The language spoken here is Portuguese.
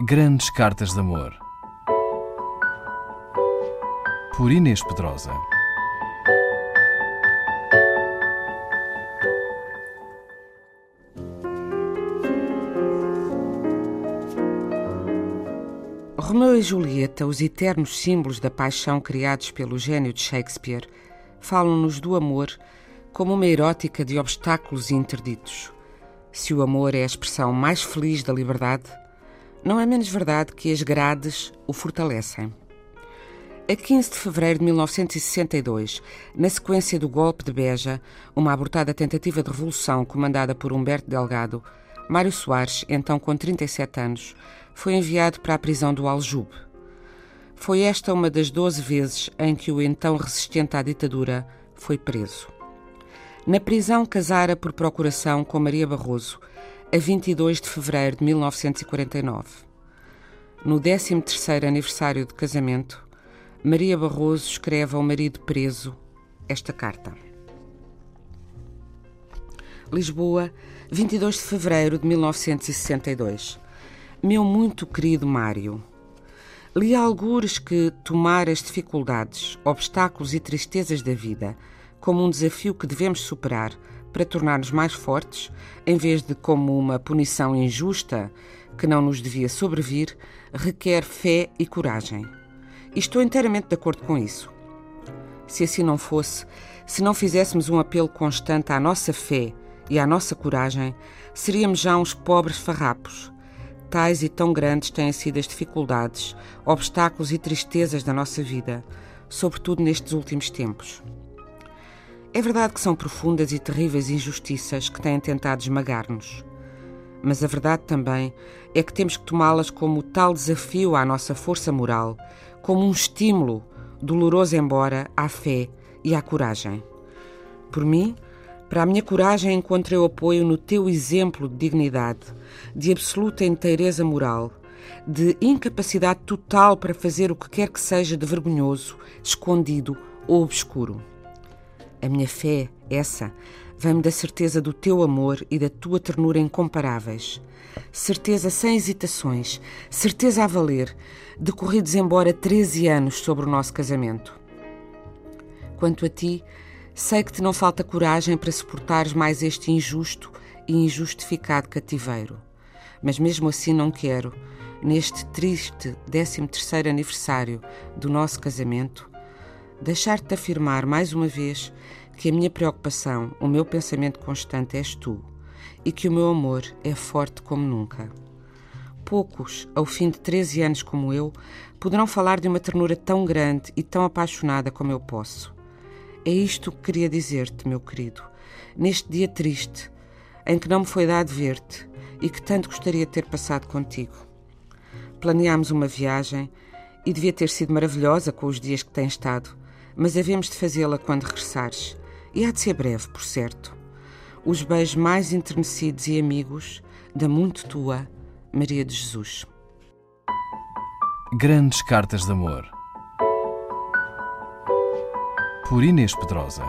Grandes Cartas de Amor. Por Inês Pedrosa. Romeu e Julieta, os eternos símbolos da paixão criados pelo gênio de Shakespeare, falam-nos do amor como uma erótica de obstáculos interditos. Se o amor é a expressão mais feliz da liberdade, não é menos verdade que as grades o fortalecem. A 15 de fevereiro de 1962, na sequência do golpe de Beja, uma abortada tentativa de revolução comandada por Humberto Delgado, Mário Soares, então com 37 anos, foi enviado para a prisão do Aljube. Foi esta uma das 12 vezes em que o então resistente à ditadura foi preso. Na prisão casara por procuração com Maria Barroso, a 22 de fevereiro de 1949. No 13º aniversário de casamento, Maria Barroso escreve ao marido preso esta carta. Lisboa, 22 de fevereiro de 1962. Meu muito querido Mário, li algures que tomar as dificuldades, obstáculos e tristezas da vida como um desafio que devemos superar para tornar-nos mais fortes, em vez de como uma punição injusta que não nos devia sobrevir, requer fé e coragem. E estou inteiramente de acordo com isso. Se assim não fosse, se não fizéssemos um apelo constante à nossa fé e à nossa coragem, seríamos já uns pobres farrapos. Tais e tão grandes têm sido as dificuldades, obstáculos e tristezas da nossa vida, sobretudo nestes últimos tempos. É verdade que são profundas e terríveis injustiças que têm tentado esmagar-nos. Mas a verdade também é que temos que tomá-las como tal desafio à nossa força moral, como um estímulo, doloroso embora, à fé e à coragem. Por mim, para a minha coragem encontrei apoio no teu exemplo de dignidade, de absoluta inteireza moral, de incapacidade total para fazer o que quer que seja de vergonhoso, escondido ou obscuro. A minha fé, essa, vem-me da certeza do teu amor e da tua ternura incomparáveis. Certeza sem hesitações, certeza a valer, decorridos embora 13 anos sobre o nosso casamento. Quanto a ti, sei que te não falta coragem para suportares mais este injusto e injustificado cativeiro. Mas mesmo assim não quero, neste triste 13º aniversário do nosso casamento, deixar-te afirmar mais uma vez que a minha preocupação, o meu pensamento constante és tu e que o meu amor é forte como nunca. Poucos, ao fim de 13 anos como eu, poderão falar de uma ternura tão grande e tão apaixonada como eu posso. É isto que queria dizer-te, meu querido, neste dia triste, em que não me foi dado ver-te e que tanto gostaria de ter passado contigo. Planeámos uma viagem e devia ter sido maravilhosa com os dias que tem estado, mas havemos de fazê-la quando regressares. E há de ser breve, por certo. Os beijos mais enternecidos e amigos da muito tua Maria de Jesus. Grandes Cartas de Amor. Por Inês Pedrosa.